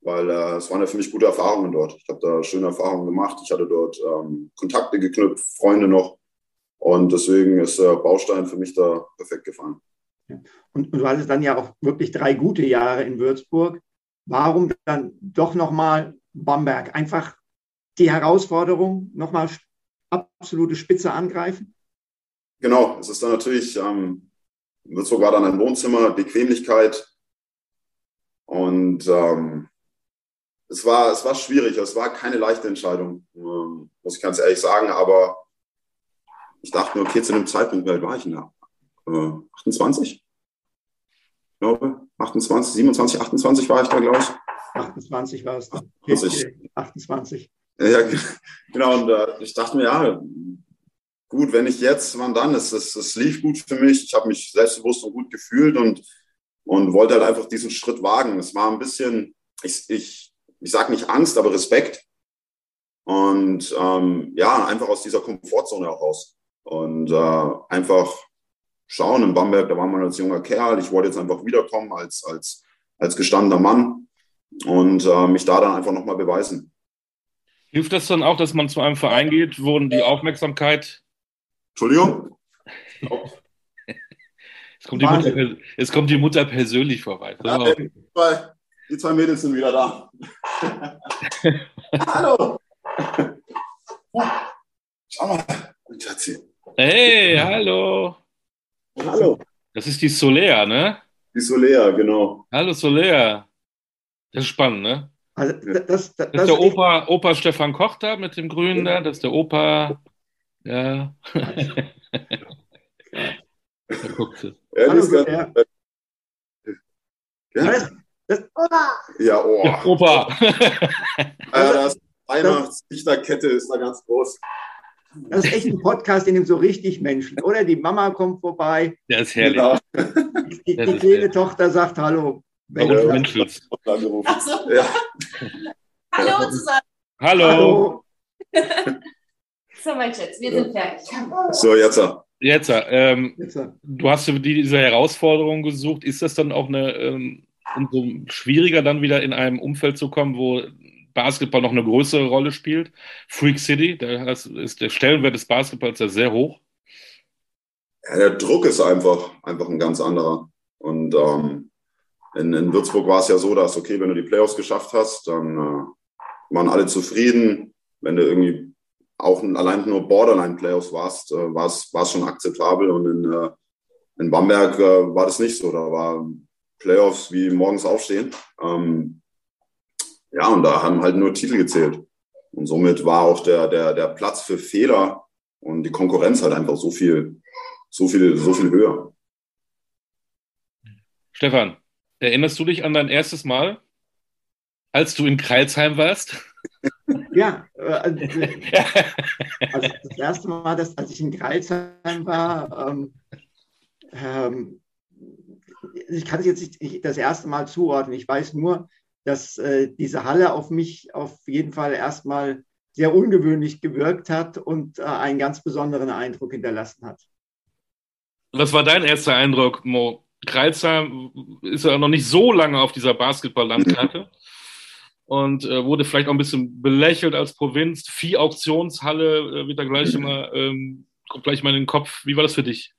weil äh, es waren ja für mich gute Erfahrungen dort. Ich habe da schöne Erfahrungen gemacht. Ich hatte dort ähm, Kontakte geknüpft, Freunde noch. Und deswegen ist der Baustein für mich da perfekt gefallen. Und, und du hattest dann ja auch wirklich drei gute Jahre in Würzburg. Warum dann doch nochmal Bamberg? Einfach die Herausforderung, nochmal absolute Spitze angreifen? Genau, es ist dann natürlich, ähm, Würzburg war dann ein Wohnzimmer, Bequemlichkeit und ähm, es, war, es war schwierig, es war keine leichte Entscheidung, ähm, muss ich ganz ehrlich sagen, aber ich dachte mir, okay, zu dem Zeitpunkt, wie alt war ich denn da? Äh, 28? Ich glaube, 28, 27, 28 war ich da, glaube ich. 28 war es. 28. 28. Ja, [laughs] genau. Und äh, ich dachte mir, ja, gut, wenn ich jetzt, wann dann? Es, es, es lief gut für mich. Ich habe mich selbstbewusst und gut gefühlt und, und wollte halt einfach diesen Schritt wagen. Es war ein bisschen, ich, ich, ich sage nicht Angst, aber Respekt. Und ähm, ja, einfach aus dieser Komfortzone heraus. Und äh, einfach schauen in Bamberg, da war man als junger Kerl. Ich wollte jetzt einfach wiederkommen als, als, als gestandener Mann und äh, mich da dann einfach nochmal beweisen. Hilft das dann auch, dass man zu einem Verein geht, wo die Aufmerksamkeit. Entschuldigung? es, kommt die Mutter, es kommt die Mutter persönlich vorbei. Ja, die, zwei, Mädels sind wieder da. [laughs] Hallo! Schau mal, Schatzi. Hey, hallo. Hallo. Das ist die Solea, ne? Die Solea, genau. Hallo Solea. Das ist spannend, ne? Also das, das, das, das ist der Opa, Opa Stefan Koch da mit dem Grünen da, das ist der Opa, ja. da guckt sie. Ja, Hallo, ist ganz, ja. ja. Opa! ja, oh. Ja, Opa. Äh, das Weihnachtslichterkette ist da ganz groß. Das ist echt ein Podcast, in dem so richtig Menschen, oder? Die Mama kommt vorbei. Der ist herrlich. Genau. Die, die ist kleine herrlich. Tochter sagt Hallo. Ja. Ach so. Ja. Hallo zusammen. Hallo. So, mein Schatz, wir sind fertig. So, jetzt. Jetzt, ähm, Jetzt, du hast dir diese Herausforderung gesucht. Ist das dann auch eine, ähm, umso schwieriger, dann wieder in einem Umfeld zu kommen, wo Basketball noch eine größere Rolle spielt? Freak City, da ist der Stellenwert des Basketballs ja sehr hoch. Ja, der Druck ist einfach, einfach ein ganz anderer. Und ähm, in, in Würzburg war es ja so, dass, okay, wenn du die Playoffs geschafft hast, dann äh, waren alle zufrieden. wenn du irgendwie auch allein nur Borderline-Playoffs warst, äh, war es schon akzeptabel. Und in, äh, in Bamberg äh, war das nicht so. Da war Playoffs wie morgens aufstehen. Ähm, ja, und da haben halt nur Titel gezählt. Und somit war auch der, der, der Platz für Fehler und die Konkurrenz halt einfach so viel, so viel, so viel höher. Stefan, erinnerst du dich an dein erstes Mal, als du in Kreilsheim warst? [laughs] Ja, äh, also, also das erste Mal, dass, als ich in Kreilsheim war, ähm, ähm, ich kann es jetzt nicht das erste Mal zuordnen. Ich weiß nur, dass äh, diese Halle auf mich auf jeden Fall erstmal sehr ungewöhnlich gewirkt hat und äh, einen ganz besonderen Eindruck hinterlassen hat. Was war dein erster Eindruck, Mo? Kreilsheim ist ja noch nicht so lange auf dieser Basketball-Landkarte [laughs] und äh, wurde vielleicht auch ein bisschen belächelt als Provinz. Vieh-Auktionshalle äh, wird da gleich [laughs] immer, ähm, kommt gleich mal in den Kopf. Wie war das für dich?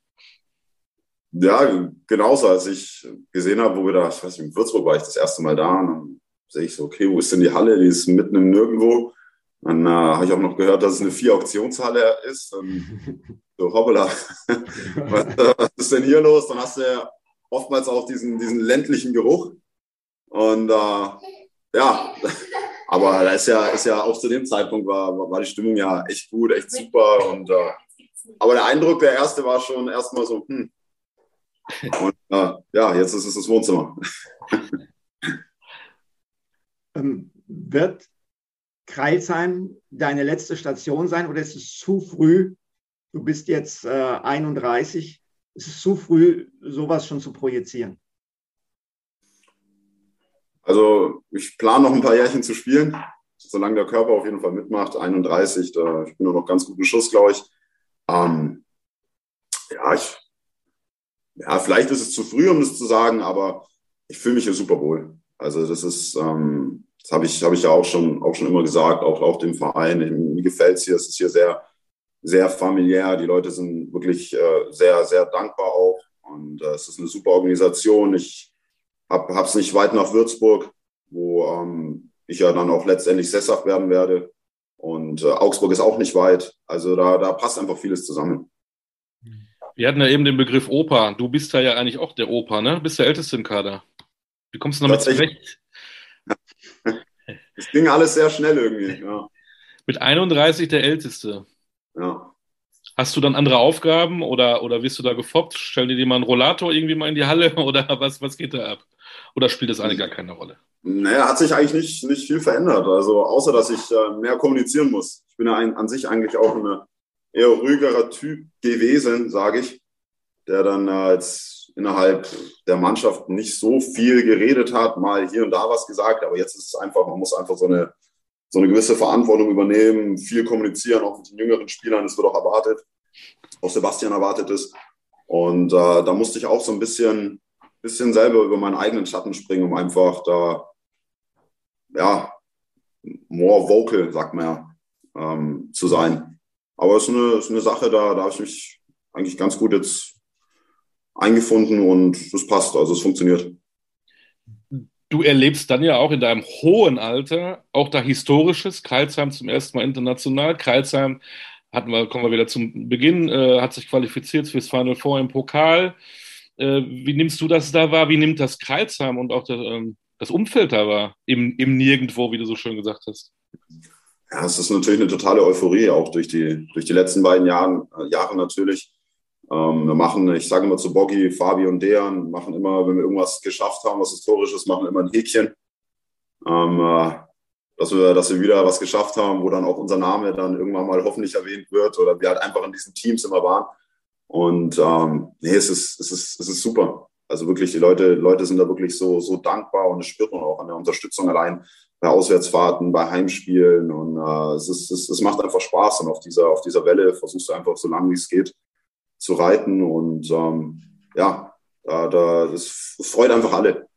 Ja, genauso. Als ich gesehen habe, wo wir da, ich weiß nicht, in Würzburg war ich das erste Mal da und dann sehe ich so, okay, wo ist denn die Halle? Die ist mitten im Nirgendwo. Dann äh, habe ich auch noch gehört, dass es eine Vier-Auktionshalle ist. Und so, hoppala, [laughs] was, was, ist denn hier los? Dann hast du ja oftmals auch diesen, diesen ländlichen Geruch. Und äh, ja, [laughs] aber da ist ja, ist ja auch zu dem Zeitpunkt war, war die Stimmung ja echt gut, echt super. Und, äh, aber der Eindruck, der erste war schon erstmal so, hm, und äh, ja, jetzt ist es das Wohnzimmer. [laughs] ähm, wird Kreilsheim deine letzte Station sein oder ist es zu früh? Du bist jetzt äh, 31. Ist es zu früh, sowas schon zu projizieren? Also ich plane noch ein paar Jährchen zu spielen, solange der Körper auf jeden Fall mitmacht. 31, da, ich bin nur noch ganz gut im Schuss, glaube ich. Ähm, ja, ich ja, vielleicht ist es zu früh, um das zu sagen, aber ich fühle mich hier super wohl. Also das ist, ähm, das habe ich, habe ich ja auch schon, auch schon immer gesagt, auch, auch dem Verein. Mir gefällt es hier, es ist hier sehr, sehr familiär. Die Leute sind wirklich äh, sehr, sehr dankbar auch. Und äh, es ist eine super Organisation. Ich habe es nicht weit nach Würzburg, wo ähm, ich ja dann auch letztendlich sesshaft werden werde. Und äh, Augsburg ist auch nicht weit. Also da, da passt einfach vieles zusammen. Wir hatten ja eben den Begriff Opa. Du bist da ja eigentlich auch der Opa, ne? Du bist der Älteste im Kader. Wie kommst du damit zurecht? [laughs] Es ging alles sehr schnell irgendwie, ja. Mit 31 der Älteste. Ja. Hast du dann andere Aufgaben oder, oder wirst du da gefoppt? Stellen die dir mal einen Rollator irgendwie mal in die Halle [laughs] oder was, was geht da ab? Oder spielt das eigentlich gar keine Rolle? Naja, hat sich eigentlich nicht, nicht viel verändert. Also außer, dass ich äh, mehr kommunizieren muss. Ich bin ja ein, an sich eigentlich auch eine eher ruhigerer Typ gewesen, sage ich, der dann als innerhalb der Mannschaft nicht so viel geredet hat, mal hier und da was gesagt, aber jetzt ist es einfach, man muss einfach so eine, so eine gewisse Verantwortung übernehmen, viel kommunizieren, auch mit den jüngeren Spielern, das wird auch erwartet, auch Sebastian erwartet ist. Und äh, da musste ich auch so ein bisschen, bisschen selber über meinen eigenen Schatten springen, um einfach da, ja, more vocal, sagt man ja, ähm, zu sein. Aber es ist eine, ist eine Sache, da, da habe ich mich eigentlich ganz gut jetzt eingefunden und es passt, also es funktioniert. Du erlebst dann ja auch in deinem hohen Alter auch da Historisches. Kreilsheim zum ersten Mal international. Kreilsheim hatten wir, kommen wir wieder zum Beginn, äh, hat sich qualifiziert fürs Final Four im Pokal. Äh, wie nimmst du das da wahr? Wie nimmt das Kreilsheim und auch das, ähm, das Umfeld da wahr? Im, Im Nirgendwo, wie du so schön gesagt hast. Ja, es ist natürlich eine totale Euphorie, auch durch die, durch die letzten beiden Jahren, äh, Jahre natürlich. Ähm, wir machen, ich sage immer zu Boggy, Fabi und Dejan, machen immer, wenn wir irgendwas geschafft haben, was Historisches, machen immer ein Häkchen. Ähm, äh, dass wir, dass wir wieder was geschafft haben, wo dann auch unser Name dann irgendwann mal hoffentlich erwähnt wird oder wir halt einfach in diesen Teams immer waren. Und ähm, nee, es ist, es ist, es ist super. Also wirklich, die Leute, Leute sind da wirklich so, so dankbar und das spürt man auch an der Unterstützung allein bei Auswärtsfahrten, bei Heimspielen und äh, es, ist, es, es macht einfach Spaß und auf dieser, auf dieser Welle versuchst du einfach so lange wie es geht zu reiten und ähm, ja, da, da, das freut einfach alle.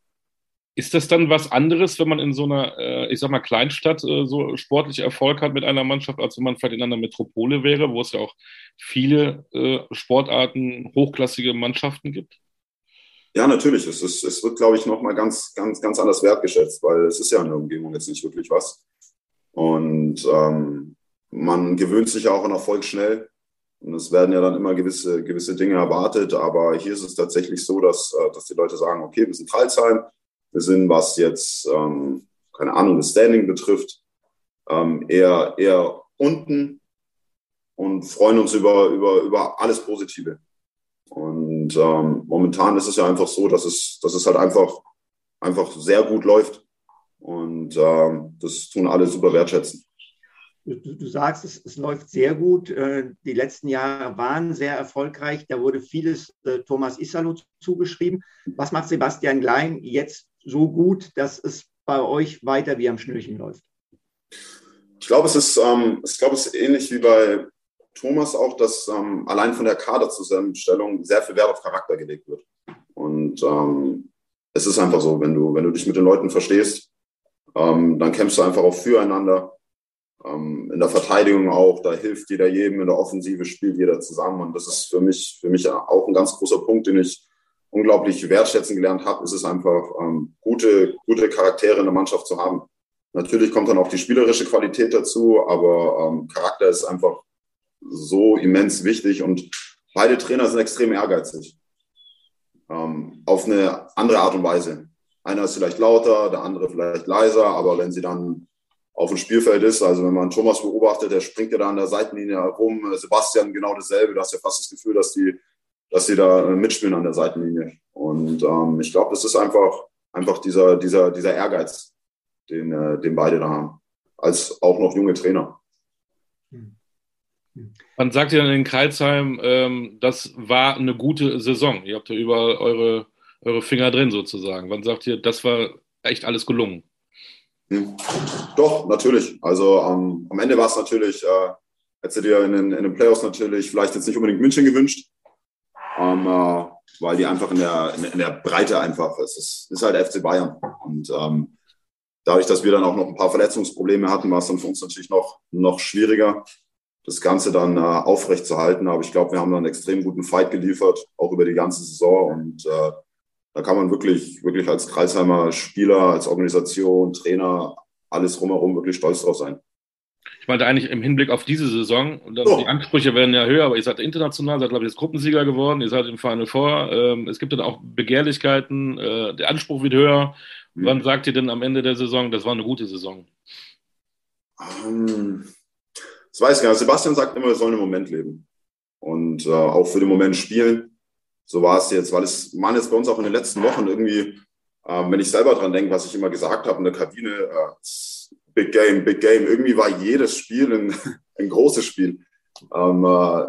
Ist das dann was anderes, wenn man in so einer, äh, ich sag mal, Kleinstadt äh, so sportlich Erfolg hat mit einer Mannschaft, als wenn man vielleicht in einer Metropole wäre, wo es ja auch viele äh, Sportarten, hochklassige Mannschaften gibt? Ja, natürlich. Es, ist, es wird, glaube ich, nochmal ganz, ganz, ganz anders wertgeschätzt, weil es ist ja in der Umgebung jetzt nicht wirklich was. Und ähm, man gewöhnt sich ja auch an Erfolg schnell. Und es werden ja dann immer gewisse, gewisse Dinge erwartet. Aber hier ist es tatsächlich so, dass, äh, dass die Leute sagen, okay, wir sind Kreilsheim. Wir sind, was jetzt, ähm, keine Ahnung, das Standing betrifft, ähm, eher, eher unten und freuen uns über, über, über alles Positive. Und ähm, momentan ist es ja einfach so, dass es, dass es halt einfach, einfach sehr gut läuft. Und ähm, das tun alle super wertschätzen. Du, du sagst, es, es, läuft sehr gut. Äh, die letzten Jahre waren sehr erfolgreich. Da wurde vieles äh, Thomas Isalo zugeschrieben. Was macht Sebastian Klein jetzt so gut, dass es bei euch weiter wie am Schnürchen läuft? Ich glaube, es ist, ähm, ich glaube, es ist ähnlich wie bei Thomas auch, dass ähm, allein von der Kaderzusammenstellung sehr viel Wert auf Charakter gelegt wird. Und ähm, es ist einfach so, wenn du, wenn du dich mit den Leuten verstehst, ähm, dann kämpfst du einfach auch füreinander. Ähm, in der Verteidigung auch, da hilft jeder jedem, in der Offensive spielt jeder zusammen. Und das ist für mich, für mich auch ein ganz großer Punkt, den ich unglaublich wertschätzen gelernt habe, ist es einfach, ähm, gute, gute Charaktere in der Mannschaft zu haben. Natürlich kommt dann auch die spielerische Qualität dazu, aber ähm, Charakter ist einfach so immens wichtig und beide Trainer sind extrem ehrgeizig. Ähm, auf eine andere Art und Weise. Einer ist vielleicht lauter, der andere vielleicht leiser, aber wenn sie dann auf dem Spielfeld ist. Also wenn man Thomas beobachtet, der springt ja da an der Seitenlinie herum. Sebastian genau dasselbe. Du hast ja fast das Gefühl, dass die, dass die da mitspielen an der Seitenlinie. Und ähm, ich glaube, das ist einfach, einfach dieser, dieser, dieser Ehrgeiz, den, äh, den beide da haben. Als auch noch junge Trainer. Man sagt ja in Kreilsheim, ähm, das war eine gute Saison. Ihr habt ja überall eure, eure Finger drin sozusagen. Wann sagt ihr, das war echt alles gelungen? Hm. Doch, natürlich. Also ähm, am Ende war es natürlich, äh, hättest du dir in den, in den Playoffs natürlich vielleicht jetzt nicht unbedingt München gewünscht, ähm, äh, weil die einfach in der, in, der Breite einfach, es ist, ist halt FC Bayern. Und ähm, dadurch, dass wir dann auch noch ein paar Verletzungsprobleme hatten, war es dann für uns natürlich noch, noch schwieriger, das Ganze dann äh, aufrechtzuerhalten. Aber ich glaube, wir haben dann einen extrem guten Fight geliefert, auch über die ganze Saison. Und äh, da kann man wirklich, wirklich als Kreisheimer Spieler, als Organisation, Trainer, alles drumherum wirklich stolz drauf sein. Ich meinte eigentlich im Hinblick auf diese Saison, und oh. die Ansprüche werden ja höher, aber ihr seid international, seid, glaube ich, jetzt Gruppensieger geworden, ihr seid im Final Four. Ähm, es gibt dann auch Begehrlichkeiten, äh, der Anspruch wird höher. Mhm. Wann sagt ihr denn am Ende der Saison, das war eine gute Saison? Um, das weiß ich gar nicht. Sebastian sagt immer, wir sollen im Moment leben und äh, auch für den Moment spielen so war es jetzt, weil es waren jetzt bei uns auch in den letzten Wochen irgendwie, ähm, wenn ich selber dran denke, was ich immer gesagt habe in der Kabine, äh, Big Game, Big Game. Irgendwie war jedes Spiel ein, [laughs] ein großes Spiel. Ähm, äh,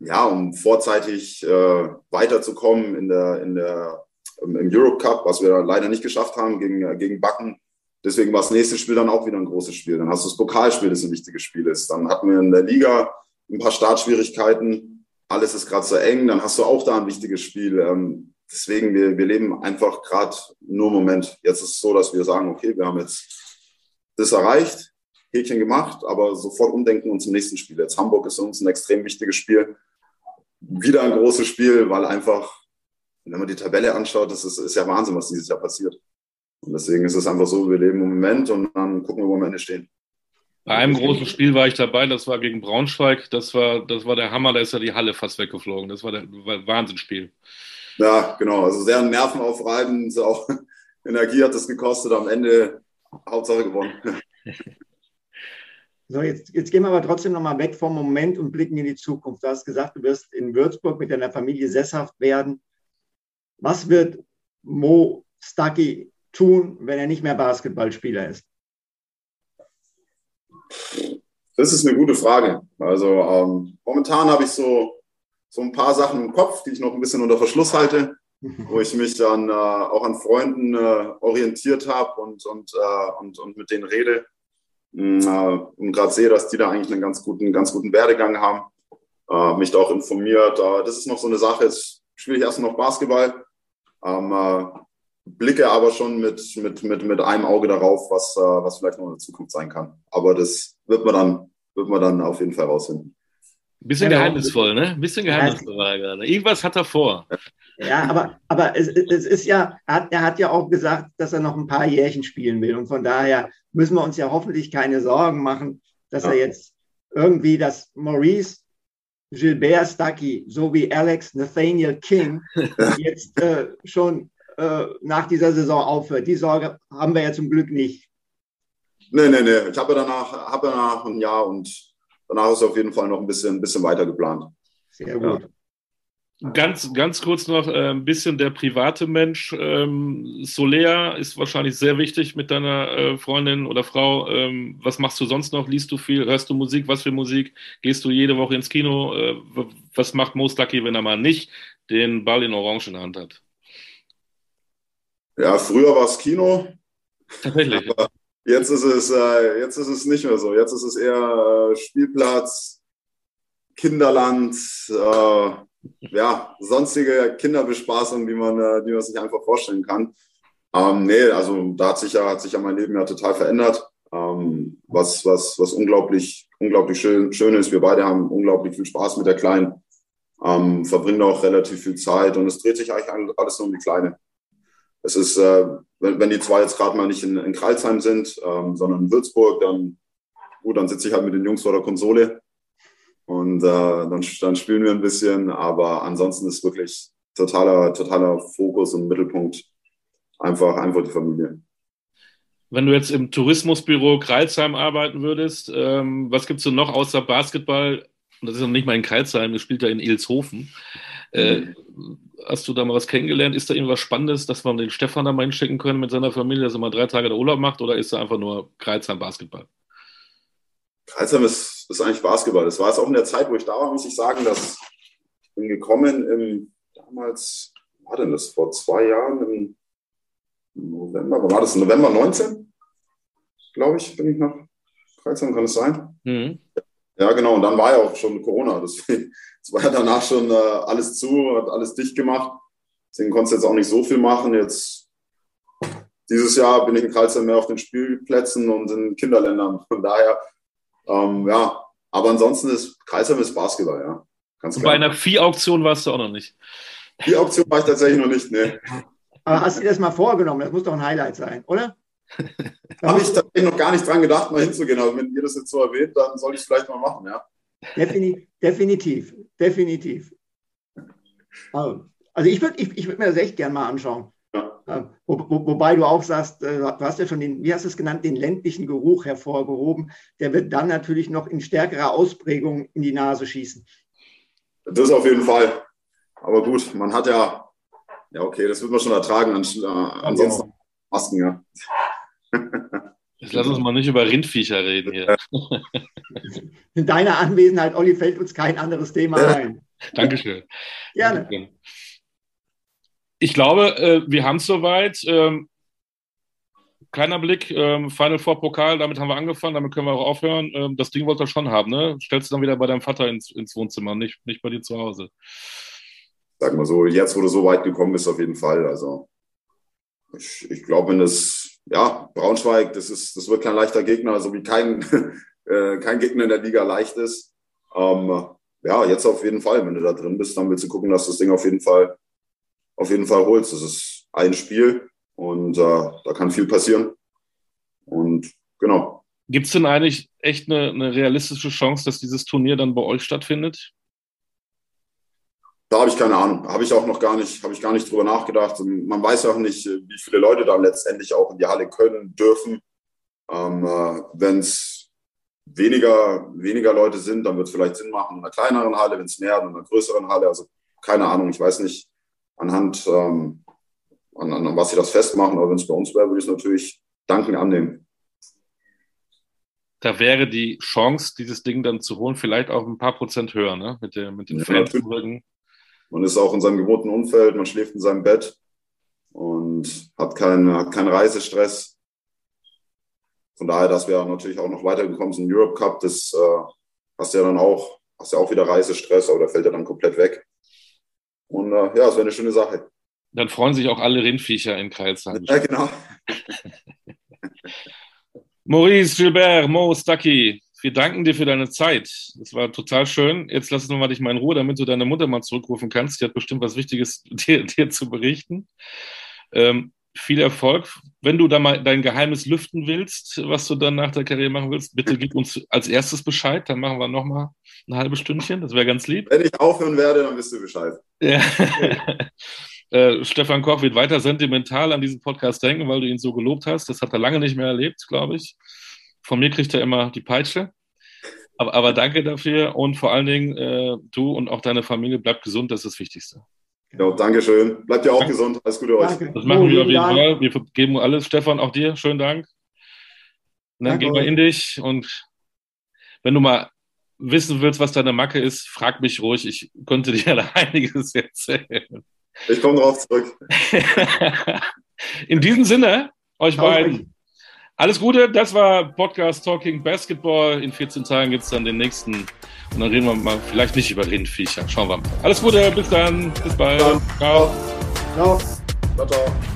ja, um vorzeitig äh, weiterzukommen in der, in der, im, im Europe Cup, was wir leider nicht geschafft haben gegen, äh, gegen Backen. Deswegen war das nächste Spiel dann auch wieder ein großes Spiel. Dann hast du das Pokalspiel, das ein wichtiges Spiel ist. Dann hatten wir in der Liga ein paar Startschwierigkeiten alles ist gerade so eng, dann hast du auch da ein wichtiges Spiel. Ähm, deswegen, wir, wir leben einfach gerade nur im Moment. Jetzt ist es so, dass wir sagen, okay, wir haben jetzt das erreicht, Häkchen gemacht, aber sofort umdenken und zum nächsten Spiel. Jetzt Hamburg ist uns ein extrem wichtiges Spiel. Wieder ein großes Spiel, weil einfach, wenn man die Tabelle anschaut, das ist, ist ja Wahnsinn, was dieses Jahr passiert. Und deswegen ist es einfach so, wir leben im Moment und dann gucken wir, wo wir am Ende stehen. Bei einem großen Spiel war ich dabei, das war gegen Braunschweig. Das war, das war der Hammer, da ist ja die Halle fast weggeflogen. Das war der war Wahnsinnsspiel. Ja, genau. Also sehr nervenaufreibend, auch [laughs] Energie hat das gekostet. Am Ende Hauptsache gewonnen. [laughs] So, jetzt, jetzt gehen wir aber trotzdem nochmal weg vom Moment und blicken in die Zukunft. Du hast gesagt, du wirst in Würzburg mit deiner Familie sesshaft werden. Was wird Mo Stucky tun, wenn er nicht mehr Basketballspieler ist? Das ist eine gute Frage. Also ähm, momentan habe ich so, so ein paar Sachen im Kopf, die ich noch ein bisschen unter Verschluss halte, [laughs] wo ich mich dann äh, auch an Freunden äh, orientiert habe und, und, äh, und, und mit denen rede. Mm, äh, und gerade sehe, dass die da eigentlich einen ganz guten, ganz guten Werdegang haben. Äh, mich da auch informiert. Äh, das ist noch so eine Sache. Jetzt spiele ich erst noch Basketball. Ähm, blicke aber schon mit, mit, mit, mit einem Auge darauf, was, äh, was vielleicht noch in der Zukunft sein kann. Aber das wird man dann, wird man dann auf jeden Fall rausfinden. Bisschen ja, geheimnisvoll, ne? Bisschen geheimnisvoll war gerade. Irgendwas hat er vor. Ja, aber, aber es, es ist ja, er hat, er hat ja auch gesagt, dass er noch ein paar Jährchen spielen will. Und von daher müssen wir uns ja hoffentlich keine Sorgen machen, dass ja. er jetzt irgendwie, dass Maurice Gilbert Stuckey sowie Alex Nathaniel King [laughs] jetzt äh, schon äh, nach dieser Saison aufhört. Die Sorge haben wir ja zum Glück nicht. Nee, nee, nee. Ich habe danach, habe danach ein Jahr und danach ist auf jeden Fall noch ein bisschen, ein bisschen weiter geplant. Sehr gut. Ja. Ganz, ganz kurz noch äh, ein bisschen der private Mensch. Ähm, Solea ist wahrscheinlich sehr wichtig mit deiner äh, Freundin oder Frau. Ähm, was machst du sonst noch? Liest du viel? Hörst du Musik? Was für Musik? Gehst du jede Woche ins Kino? Äh, was macht Mo Stucky, wenn er mal nicht den Ball in Orange in der Hand hat? Ja, früher war es Kino. Tatsächlich. Aber jetzt ist es, äh, jetzt ist es nicht mehr so. Jetzt ist es eher äh, Spielplatz, Kinderland, äh, ja, sonstige Kinderbespaßung, die man, äh, die man sich einfach vorstellen kann. Ähm, nee, also da hat sich ja, hat sich ja mein Leben ja total verändert. Ähm, was, was, was unglaublich, unglaublich schön, schön ist. Wir beide haben unglaublich viel Spaß mit der Kleinen, ähm, verbringen auch relativ viel Zeit und es dreht sich eigentlich alles nur um die Kleine. Es ist, äh, wenn, wenn die zwei jetzt gerade mal nicht in, in Kreilsheim sind, ähm, sondern in Würzburg, dann gut, dann sitze ich halt mit den Jungs vor der Konsole und äh, dann, dann spielen wir ein bisschen. Aber ansonsten ist wirklich totaler, totaler Fokus und Mittelpunkt einfach, einfach die Familie. Wenn du jetzt im Tourismusbüro Kreilsheim arbeiten würdest, ähm, was gibt's denn noch außer Basketball? Das ist noch nicht mal in Kreilsheim, du spielst ja in Ilshofen. Äh, mhm. Hast du da mal was kennengelernt? Ist da irgendwas Spannendes, dass wir den Stefan da mal hinschicken können mit seiner Familie, dass er mal drei Tage der Urlaub macht oder ist er einfach nur Kreilsheim Basketball? Kreilsheim ist, ist eigentlich Basketball. Das war jetzt auch in der Zeit, wo ich da war, muss ich sagen, dass ich bin gekommen im damals, war denn das, vor zwei Jahren im November, war das November 19? Glaube ich, bin ich nach Kreilsheim, kann es sein? Mhm. Ja, genau. Und dann war ja auch schon Corona. Deswegen, es [laughs] war ja danach schon äh, alles zu, hat alles dicht gemacht. Deswegen konntest du jetzt auch nicht so viel machen. Jetzt dieses Jahr bin ich in Kreilsheim mehr auf den Spielplätzen und in Kinderländern. Von daher ähm, ja, aber ansonsten ist Kreisheim ist Basketball, ja. Ganz klar. Bei einer Vieh-Auktion warst du auch noch nicht. Vieh-Auktion war ich tatsächlich noch nicht, ne. Aber hast du dir das mal vorgenommen? Das muss doch ein Highlight sein, oder? [laughs] Habe ich tatsächlich noch gar nicht dran gedacht, mal hinzugehen. Aber wenn ihr das jetzt so erwähnt, dann soll ich es vielleicht mal machen, ja. definitiv, definitiv. Also, also ich würde ich, ich würd mir das echt gerne mal anschauen. Ja. Wo, wo, wobei du auch sagst, äh, du hast ja schon den, wie hast du es genannt, den ländlichen Geruch hervorgehoben. Der wird dann natürlich noch in stärkerer Ausprägung in die Nase schießen. Das auf jeden Fall. Aber gut, man hat ja, ja okay, das wird man schon ertragen. Äh, ansonsten Masken, ja. Jetzt lass uns mal nicht über Rindviecher reden hier. [laughs] In deiner Anwesenheit, Olli, fällt uns kein anderes Thema ein. [laughs] Dankeschön. Gerne. Dankeschön ich glaube, äh, wir haben es soweit. Ähm, kleiner Blick, ähm, Final Four Pokal, damit haben wir angefangen, damit können wir auch aufhören. Ähm, das Ding wollt ihr schon haben, ne? Stellst du dann wieder bei deinem Vater ins, ins Wohnzimmer, nicht, nicht bei dir zu Hause. Sag mal so, jetzt, wo du so weit gekommen bist, auf jeden Fall. Also, ich, ich glaube, wenn das, ja, Braunschweig, das ist, das wird kein leichter Gegner, so wie kein, [laughs] äh, kein Gegner in der Liga leicht ist. Ähm, ja, jetzt auf jeden Fall, wenn du da drin bist, dann willst du gucken, dass das Ding auf jeden Fall auf jeden Fall holst. Das ist ein Spiel und äh, da kann viel passieren. Und genau. Gibt es denn eigentlich echt eine, eine, realistische Chance, dass dieses Turnier dann bei euch stattfindet? Da habe ich keine Ahnung. Habe ich auch noch gar nicht, habe ich gar nicht drüber nachgedacht. Und man weiß auch nicht, wie viele Leute da letztendlich auch in die Halle können, dürfen. Ähm, äh, Wenn es weniger, weniger Leute sind, dann wird es vielleicht Sinn machen in einer kleineren Halle, wenn es mehr in einer größeren Halle. Also keine Ahnung, ich weiß nicht, anhand, ähm, an, an, was sie das festmachen. Aber wenn es bei uns wäre, würde ich es natürlich dankend annehmen. Da wäre die Chance, dieses Ding dann zu holen, vielleicht auch ein paar Prozent höher, ne? Mit, der, mit den ja, Fans. Man ist auch in seinem gewohnten Umfeld, man schläft in seinem Bett und hat keinen, hat keinen Reisestress. Von daher, dass wir natürlich auch noch weitergekommen sind im Europe Cup, das äh, hast du ja dann auch, hast ja auch wieder Reisestress, aber der fällt ja dann komplett weg. Und äh, ja, es wäre eine schöne Sache. Dann freuen sich auch alle Rindviecher in Kreilsheim. Ja, genau. [laughs] Maurice, Gilbert, Mo, Stucky, wir danken dir für deine Zeit. Das war total schön. Jetzt lass uns mal dich mal in Ruhe, damit du deine Mutter mal zurückrufen kannst. Die hat bestimmt was Wichtiges [laughs] dir, dir zu berichten. Ähm, viel Erfolg. Wenn du da mal dein Geheimnis lüften willst, was du dann nach der Karriere machen willst, bitte gib uns als erstes Bescheid. Dann machen wir nochmal ein halbes Stündchen. Das wäre ganz lieb. Wenn ich aufhören werde, dann wisst ihr Bescheid. Ja. [laughs] äh, Stefan Koch wird weiter sentimental an diesen Podcast denken, weil du ihn so gelobt hast. Das hat er lange nicht mehr erlebt, glaube ich. Von mir kriegt er immer die Peitsche. Aber, aber danke dafür und vor allen Dingen äh, du und auch deine Familie bleibt gesund, das ist das Wichtigste. Ja, danke schön. Bleibt ihr auch gesund. Alles Gute euch. Danke. Das machen wir auf jeden Dank. Fall. Wir geben alles. Stefan, auch dir. Schönen Dank. Und dann gehen wir in dich. Und wenn du mal wissen willst, was deine Macke ist, frag mich ruhig. Ich könnte dir [laughs] da einiges erzählen. Ich komme drauf zurück. [laughs] in diesem Sinne, euch beiden. Alles Gute, das war Podcast Talking Basketball. In 14 Tagen gibt es dann den nächsten. Und dann reden wir mal vielleicht nicht über Rindviecher. Schauen wir mal. Alles Gute, bis dann. Bis bald. Ciao. Ciao. Ciao. ciao.